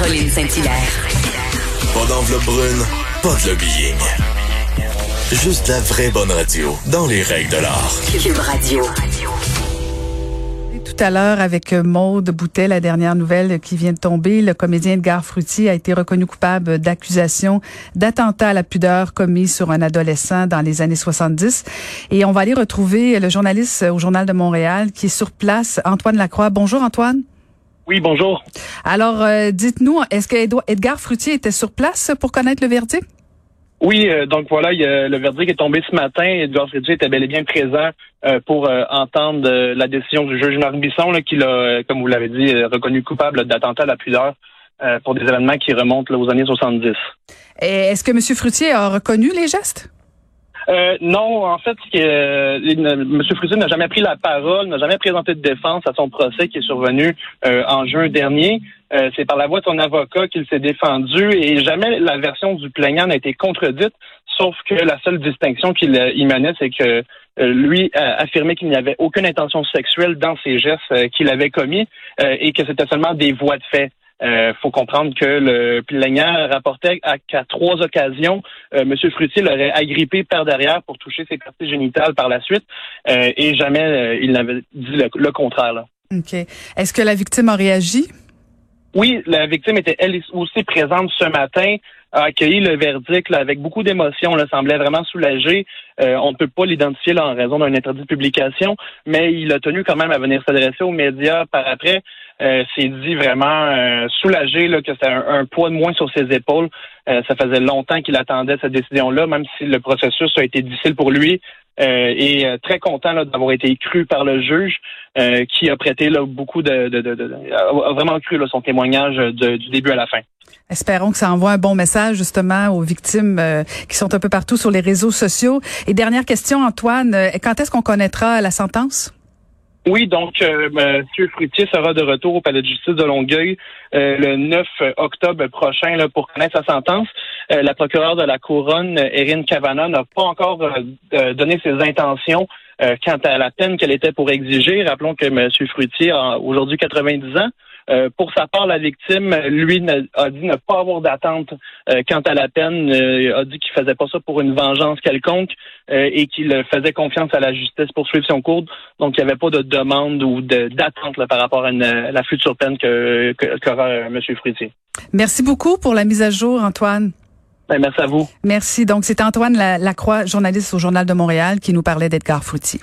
Caroline Saint-Hilaire. Pas d'enveloppe brune, pas de lobbying. Juste la vraie bonne radio, dans les règles de l'art. Cube Radio. Tout à l'heure avec Maude Boutet, la dernière nouvelle qui vient de tomber, le comédien Edgar Frutti a été reconnu coupable d'accusations d'attentat à la pudeur commis sur un adolescent dans les années 70. Et on va aller retrouver le journaliste au Journal de Montréal qui est sur place, Antoine Lacroix. Bonjour Antoine. Oui, bonjour. Alors, euh, dites-nous, est-ce que Edgar Frutti était sur place pour connaître le verdict? Oui, euh, donc voilà, le verdict est tombé ce matin. Edouard Frédéric était bel et bien présent euh, pour entendre la décision du juge Marc Bisson, qui l'a, comme vous l'avez dit, reconnu coupable d'attentat à la pudeur pour des événements qui remontent aux années 70. Est-ce que M. Fruitier a reconnu les gestes? Euh, non, en fait, euh, M. Fruitier n'a jamais pris la parole, n'a jamais présenté de défense à son procès qui est survenu en juin dernier. Euh, c'est par la voix de son avocat qu'il s'est défendu et jamais la version du plaignant n'a été contredite, sauf que la seule distinction qu'il euh, menait, c'est que euh, lui a affirmé qu'il n'y avait aucune intention sexuelle dans ses gestes qu'il avait commis et que c'était seulement des voies de fait. Il faut comprendre que le plaignant rapportait qu'à trois occasions, M. Fruitier l'aurait agrippé par derrière pour toucher ses parties génitales par la suite, et jamais il n'avait dit le, le contraire. Là. OK. Est-ce que la victime a réagi? Oui, la victime était elle aussi présente ce matin, a accueilli le verdict avec beaucoup d'émotion, Elle semblait vraiment soulagée. Euh, on ne peut pas l'identifier en raison d'un interdit de publication, mais il a tenu quand même à venir s'adresser aux médias par après. Euh, s'est dit vraiment euh, soulagé là, que c'était un, poids de moins sur ses épaules. Euh, ça faisait longtemps qu'il attendait cette décision-là, même si le processus a été difficile pour lui. Euh, et euh, très content d'avoir été cru par le juge euh, qui a prêté là, beaucoup de, de, de, a vraiment cru là, son témoignage du début à la fin. Espérons que ça envoie un bon message justement aux victimes qui sont un peu partout sur les réseaux sociaux. Et dernière question, Antoine, quand est-ce qu'on connaîtra la sentence? Oui, donc euh, M. Fruitier sera de retour au palais de justice de Longueuil euh, le 9 octobre prochain là, pour connaître sa sentence. Euh, la procureure de la couronne, Erin Cavana, n'a pas encore donné ses intentions quant à la peine qu'elle était pour exiger. Rappelons que M. Fruitier a aujourd'hui 90 ans. Euh, pour sa part, la victime, lui, a dit ne pas avoir d'attente euh, quant à la peine, euh, a dit qu'il faisait pas ça pour une vengeance quelconque et qu'il faisait confiance à la justice pour suivre son cours. Donc, il n'y avait pas de demande ou d'attente par rapport à, la future peine que qu'aura M. Fruitier. Merci beaucoup pour la mise à jour, Antoine. Ben, merci à vous. Merci. Donc, c'est Antoine Lacroix, journaliste au Journal de Montréal, qui nous parlait d'Edgar Fruitier.